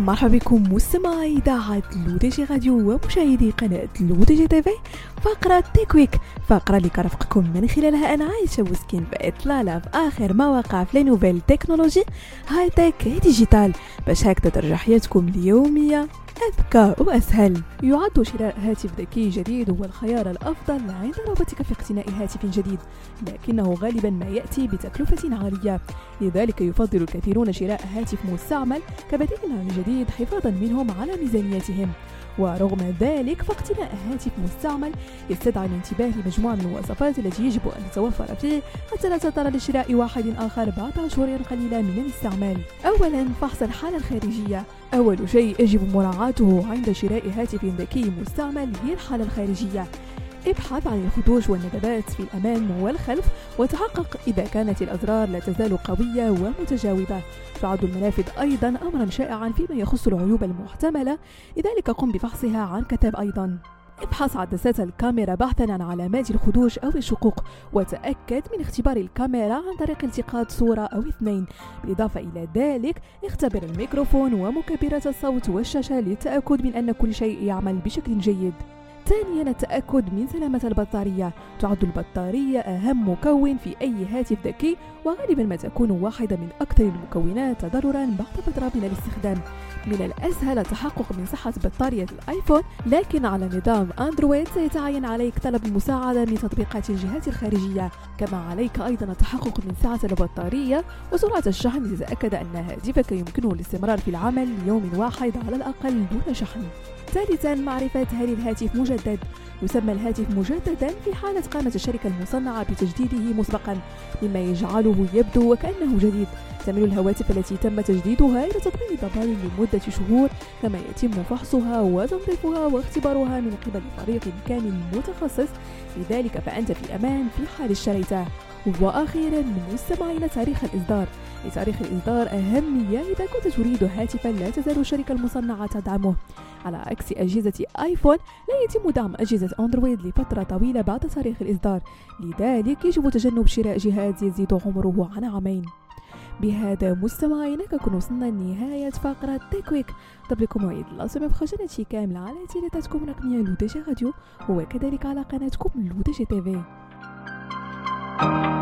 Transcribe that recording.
مرحبا بكم مستمعي إذاعة لودجي راديو ومشاهدي قناة لودجي تيفي فقرة Tech Week فقرة اللي كرفقكم من خلالها أنا عايشة وسكين بإطلالة في آخر ما وقع في nouvelles technologies high-tech digital باش هكذا ترجع حياتكم اليومية. أذكى وأسهل يعد شراء هاتف ذكي جديد هو الخيار الأفضل عند رغبتك في اقتناء هاتف جديد لكنه غالبا ما يأتي بتكلفة عالية. لذلك يفضل الكثيرون شراء هاتف مستعمل كبديل عن الجديد حفاظا منهم على ميزانيتهم. ورغم ذلك فاقتناء هاتف مستعمل يستدعي الانتباه لمجموعة من الوصفات التي يجب أن تتوفر فيه حتى لا تضطر لشراء واحد آخر بعد أشهر قليلة من الاستعمال. أولا فحص الحالة الخارجية. أول شيء يجب مراعاته عند شراء هاتف ذكي مستعمل هي الحالة الخارجية. ابحث عن الخدوش والندبات في الأمام والخلف وتحقق إذا كانت الأزرار لا تزال قوية ومتجاوبة. تعد المنافذ أيضا أمرا شائعا فيما يخص العيوب المحتملة. لذلك قم بفحصها عن كتاب أيضا. ابحث عدسات الكاميرا بحثا عن علامات الخدوش أو الشقوق وتأكد من اختبار الكاميرا عن طريق التقاط صورة أو اثنين. بالإضافة إلى ذلك اختبر الميكروفون ومكبرات الصوت والشاشة للتأكد من أن كل شيء يعمل بشكل جيد. ثانيا التأكد من سلامة البطارية. تعد البطارية أهم مكون في أي هاتف ذكي وغالبا ما تكون واحدة من أكثر المكونات تضررا بعد فترة من الاستخدام. من الأسهل التحقق من صحة بطارية الآيفون لكن على نظام أندرويد سيتعين عليك طلب المساعدة من تطبيقات الجهات الخارجية. كما عليك أيضا التحقق من سعة البطارية وسرعة الشحن لتتأكد أن هاتفك يمكنه الاستمرار في العمل ليوم واحد على الأقل دون شحن. ثالثا معرفة هل الهاتف مجدد؟ يسمى الهاتف مجددا في حالة قامت الشركة المصنعة بتجديده مسبقا مما يجعله يبدو وكأنه جديد. تميل الهواتف التي تم تجديدها إلى تطبيق ضمان لمدة شهور كما يتم فحصها وتنظيفها واختبارها من قبل فريق كامل متخصص. لذلك فأنت في أمان في حال اشتريته وأخيرا مستمعين تاريخ الإصدار. لتاريخ الإصدار أهمية إذا كنت تريد هاتفا لا تزال الشركة المصنعة تدعمه. على عكس أجهزة آيفون لا يتم دعم أجهزة أندرويد لفترة طويلة بعد تاريخ الإصدار. لذلك يجب تجنب شراء جهاز يزيد عمره عن عامين. بهذا مستمعينا كنكون وصلنا لنهاية فقرة تيكويك طب لكم موعد الله بخجنة شي كامل على تيليتاتكم الرقمية لودجي راديو وكذلك على قناتكم لودجي تيفي thank you